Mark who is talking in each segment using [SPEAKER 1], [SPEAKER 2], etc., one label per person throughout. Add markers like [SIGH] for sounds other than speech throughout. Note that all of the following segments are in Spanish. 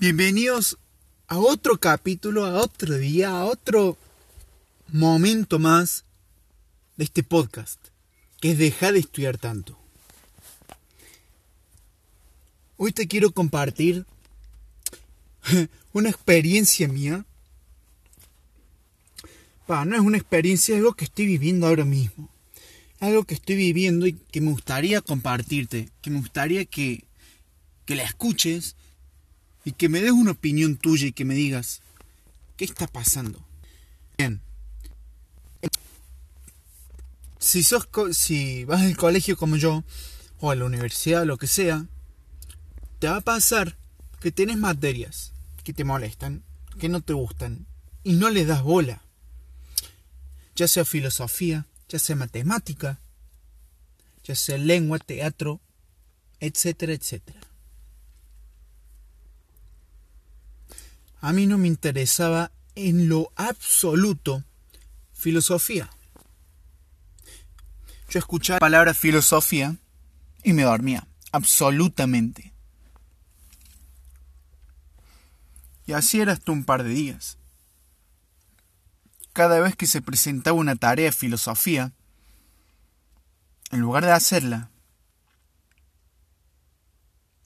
[SPEAKER 1] Bienvenidos a otro capítulo, a otro día, a otro momento más de este podcast, que es dejar de estudiar tanto. Hoy te quiero compartir [LAUGHS] una experiencia mía. no es una experiencia, es algo que estoy viviendo ahora mismo. Algo que estoy viviendo y que me gustaría compartirte, que me gustaría que, que la escuches y que me des una opinión tuya y que me digas, ¿qué está pasando? Bien. Si, sos, si vas al colegio como yo, o a la universidad, lo que sea, te va a pasar que tienes materias que te molestan, que no te gustan, y no le das bola. Ya sea filosofía, ya sea matemática, ya sea lengua, teatro, etcétera, etcétera. A mí no me interesaba en lo absoluto filosofía. Yo escuchaba la palabra filosofía y me dormía, absolutamente. Y así era hasta un par de días. Cada vez que se presentaba una tarea de filosofía, en lugar de hacerla,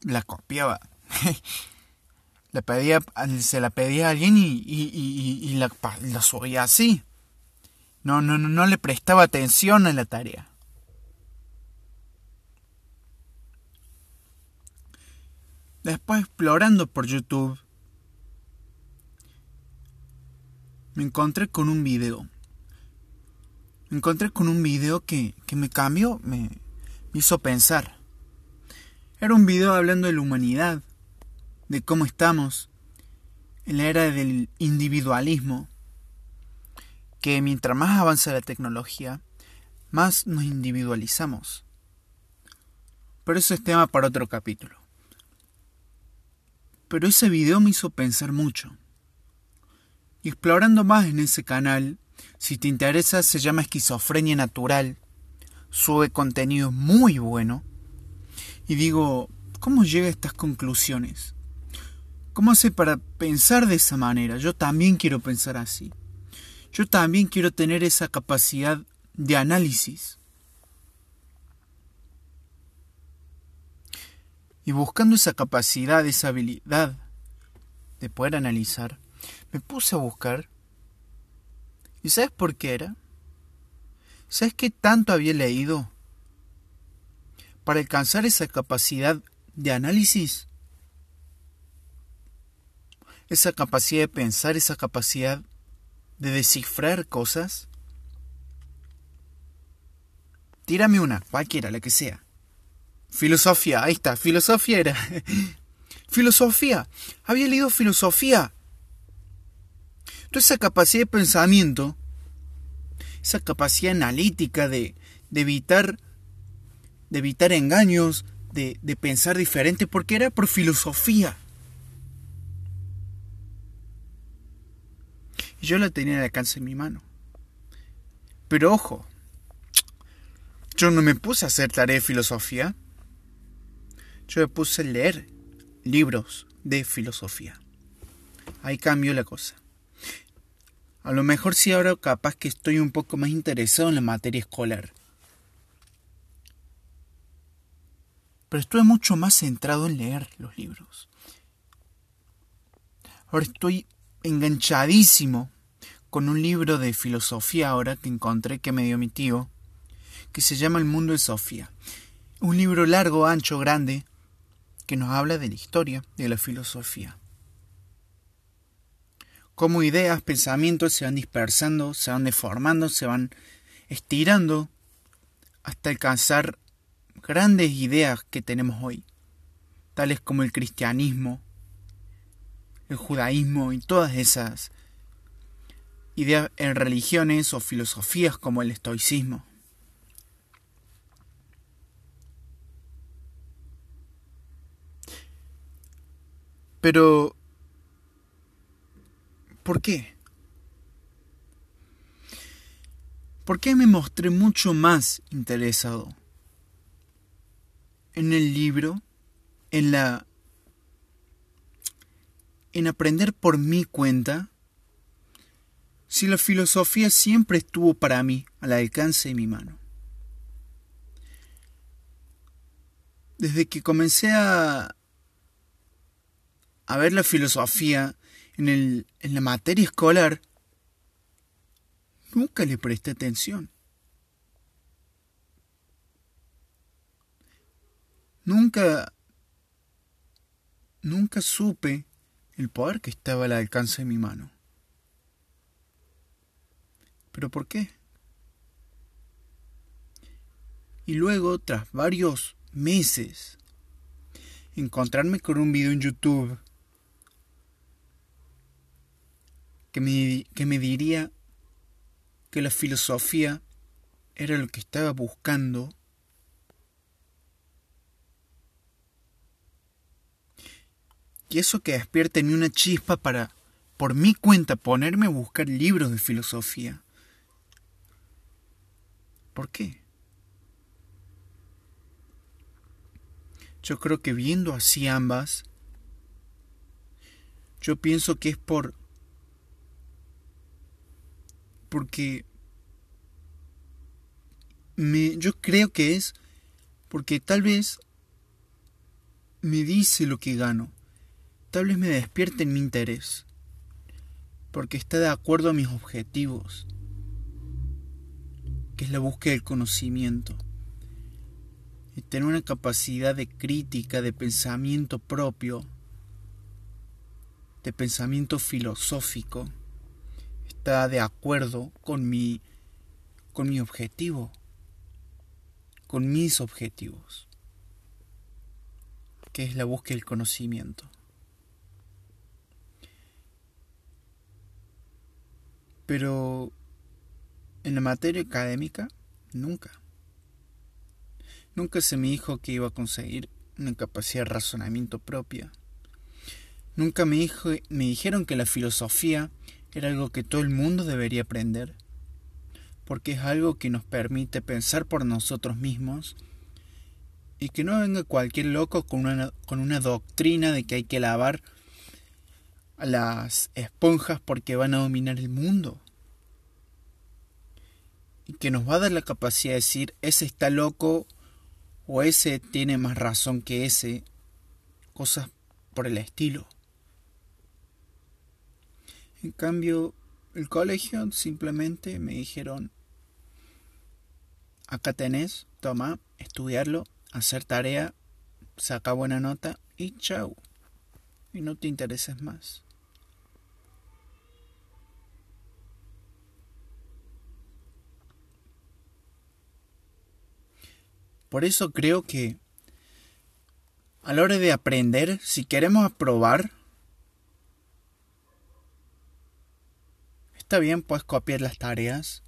[SPEAKER 1] la copiaba. [LAUGHS] pedía, se la pedía a alguien y, la, la, subía así. No, no, no, no le prestaba atención a la tarea. Después explorando por YouTube, me encontré con un video. Me encontré con un video que, que me cambió, me hizo pensar. Era un video hablando de la humanidad de cómo estamos en la era del individualismo, que mientras más avanza la tecnología, más nos individualizamos. Pero eso es tema para otro capítulo. Pero ese video me hizo pensar mucho. Y explorando más en ese canal, si te interesa, se llama Esquizofrenia Natural. Sube contenido muy bueno. Y digo, ¿cómo llega a estas conclusiones? ¿Cómo hace para pensar de esa manera? Yo también quiero pensar así. Yo también quiero tener esa capacidad de análisis. Y buscando esa capacidad, esa habilidad de poder analizar, me puse a buscar. ¿Y sabes por qué era? ¿Sabes qué tanto había leído? Para alcanzar esa capacidad de análisis, esa capacidad de pensar, esa capacidad de descifrar cosas? Tírame una, cualquiera, la que sea. Filosofía, ahí está, filosofía era. [LAUGHS] filosofía, había leído filosofía. Toda esa capacidad de pensamiento, esa capacidad analítica de, de evitar de evitar engaños, de, de pensar diferente, porque era por filosofía. Yo la tenía al alcance en mi mano. Pero ojo, yo no me puse a hacer tarea de filosofía. Yo me puse a leer libros de filosofía. Ahí cambió la cosa. A lo mejor sí ahora capaz que estoy un poco más interesado en la materia escolar. Pero estuve mucho más centrado en leer los libros. Ahora estoy enganchadísimo con un libro de filosofía ahora que encontré que me dio mi tío, que se llama El mundo de Sofía. Un libro largo, ancho, grande, que nos habla de la historia de la filosofía. Cómo ideas, pensamientos se van dispersando, se van deformando, se van estirando hasta alcanzar grandes ideas que tenemos hoy, tales como el cristianismo, el judaísmo y todas esas ideas en religiones o filosofías como el estoicismo. Pero, ¿por qué? ¿Por qué me mostré mucho más interesado en el libro, en la en aprender por mi cuenta si la filosofía siempre estuvo para mí al alcance de mi mano? Desde que comencé a, ver la filosofía en, el, en la materia escolar, nunca le presté atención. Nunca, nunca supe el poder que estaba al alcance de mi mano. ¿Pero por qué? Y luego, tras varios meses, encontrarme con un video en YouTube que me, que me diría que la filosofía era lo que estaba buscando y eso que despierte en una chispa para, por mi cuenta, ponerme a buscar libros de filosofía. ¿Por qué? Yo creo que viendo así ambas, yo pienso que es por... porque... Me, yo creo que es porque tal vez me dice lo que gano tal vez me despierte en mi interés, porque está de acuerdo a mis objetivos, que es la búsqueda del conocimiento, y tener una capacidad de crítica, de pensamiento propio, de pensamiento filosófico, está de acuerdo con mi, con mi objetivo, con mis objetivos, que es la búsqueda del conocimiento. Pero en la materia académica, nunca. Nunca se me dijo que iba a conseguir una capacidad de razonamiento propia. Nunca me, dijo, me dijeron que la filosofía era algo que todo el mundo debería aprender, porque es algo que nos permite pensar por nosotros mismos y que no venga cualquier loco con una, con una doctrina de que hay que lavar las esponjas porque van a dominar el mundo. Y que nos va a dar la capacidad de decir, ese está loco o ese tiene más razón que ese, cosas por el estilo. En cambio, el colegio simplemente me dijeron, acá tenés, toma, estudiarlo, hacer tarea, saca buena nota y chau. Y no te intereses más. Por eso creo que a la hora de aprender, si queremos aprobar, está bien, puedes copiar las tareas.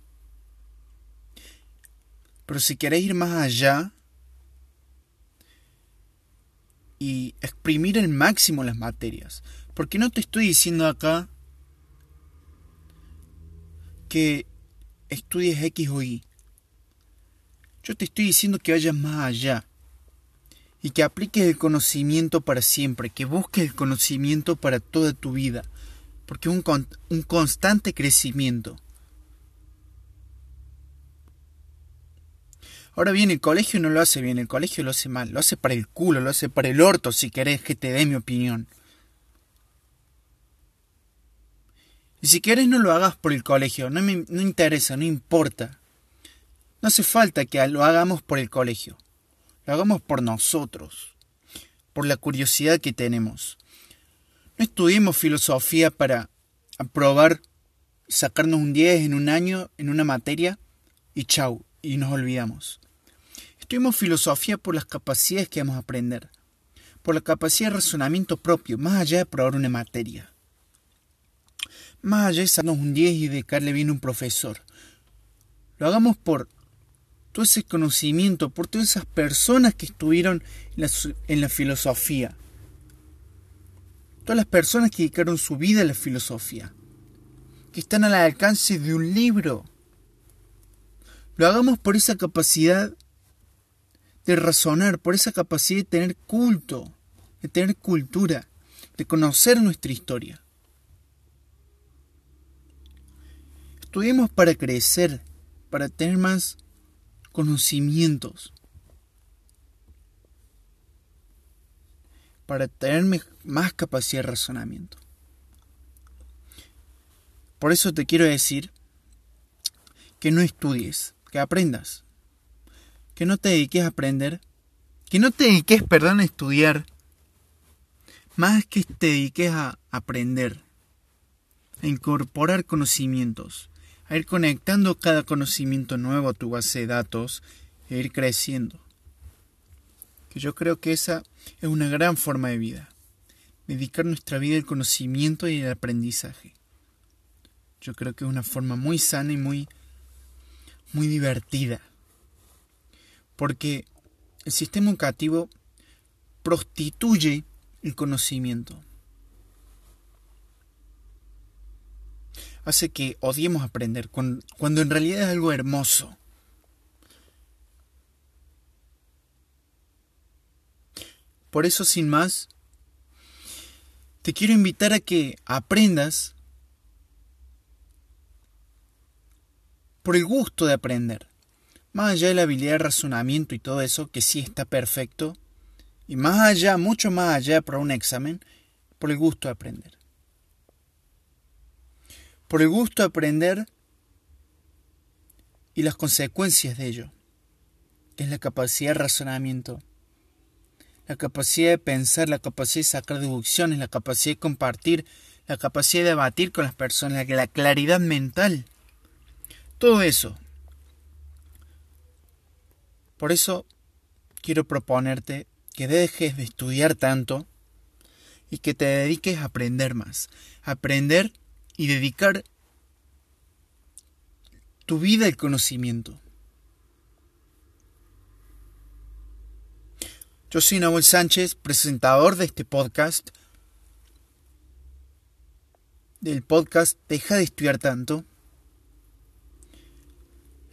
[SPEAKER 1] Pero si querés ir más allá y exprimir el máximo las materias, porque no te estoy diciendo acá que estudies X o Y. Yo te estoy diciendo que vayas más allá y que apliques el conocimiento para siempre, que busques el conocimiento para toda tu vida, porque es un, un constante crecimiento. Ahora bien, el colegio no lo hace bien, el colegio lo hace mal, lo hace para el culo, lo hace para el orto, si querés que te dé mi opinión. Y si querés no lo hagas por el colegio, no me no interesa, no importa. No hace falta que lo hagamos por el colegio, lo hagamos por nosotros, por la curiosidad que tenemos. No estudiemos filosofía para aprobar, sacarnos un 10 en un año en una materia y chau, y nos olvidamos. Estudiemos filosofía por las capacidades que vamos a aprender, por la capacidad de razonamiento propio, más allá de probar una materia. Más allá de sacarnos un 10 y dedicarle bien a un profesor. Lo hagamos por todo ese conocimiento, por todas esas personas que estuvieron en la, filosofía. Todas las personas que dedicaron su vida a la filosofía. Que están al alcance de un libro. Lo hagamos por esa capacidad de razonar, por esa capacidad de tener culto, de tener cultura, de conocer nuestra historia. Estudiemos para crecer, para tener más conocimientos, para tener más capacidad de razonamiento. Por eso te quiero decir que no estudies, que aprendas, que no te dediques a aprender, que no te dediques, perdón, a estudiar, más que te dediques a aprender, a incorporar conocimientos, a ir conectando cada conocimiento nuevo a tu base de datos e ir creciendo. Que yo creo que esa es una gran forma de vida. Dedicar nuestra vida al conocimiento y al aprendizaje. Yo creo que es una forma muy sana y muy muy divertida. Porque el sistema educativo prostituye el conocimiento. Hace que odiemos aprender cuando, en realidad es algo hermoso. Por eso, sin más, te quiero invitar a que aprendas por el gusto de aprender. Más allá de la habilidad de razonamiento y todo eso, que sí está perfecto, y más allá, mucho más allá para un examen, por el gusto de aprender. Por el gusto de aprender y las consecuencias de ello, es la capacidad de razonamiento, la capacidad de pensar, la capacidad de sacar deducciones, la capacidad de compartir, la capacidad de debatir con las personas, la claridad mental. Todo eso. Por eso quiero proponerte que dejes de estudiar tanto y que te dediques a aprender más. Aprender y dedicar tu vida al conocimiento. Yo soy Nahuel Sánchez, presentador de este podcast, del podcast Deja de estudiar tanto.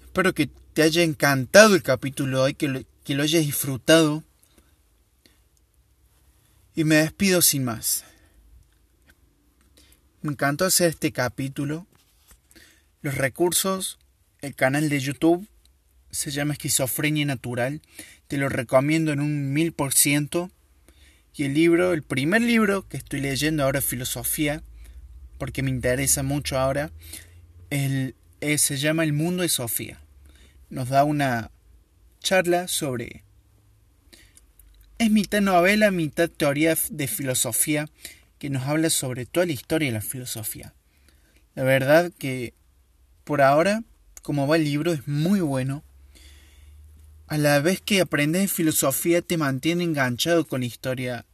[SPEAKER 1] Espero que te haya encantado el capítulo de hoy, que lo, que lo hayas disfrutado y me despido sin más. Me encantó hacer este capítulo. Los recursos, el canal de YouTube se llama Esquizofrenia Natural. Te lo recomiendo en un mil por ciento. Y el libro, el primer libro que estoy leyendo ahora, Filosofía, porque me interesa mucho ahora, el, eh, se llama El Mundo de Sofía. Nos da una charla sobre es mitad novela, mitad teoría de filosofía que nos habla sobre toda la historia de la filosofía. La verdad que por ahora, como va el libro, es muy bueno. A la vez que aprendes filosofía te mantiene enganchado con la historia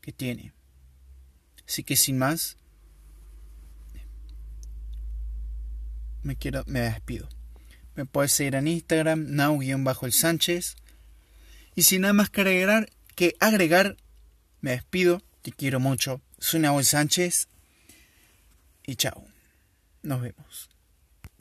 [SPEAKER 1] que tiene. Así que sin más, me quiero, me despido. Me puedes seguir en Instagram, now-el Sánchez. Y sin nada más que agregar, que agregar, me despido. Te quiero mucho. Soy Nahuel Sánchez. Y chao. Nos vemos.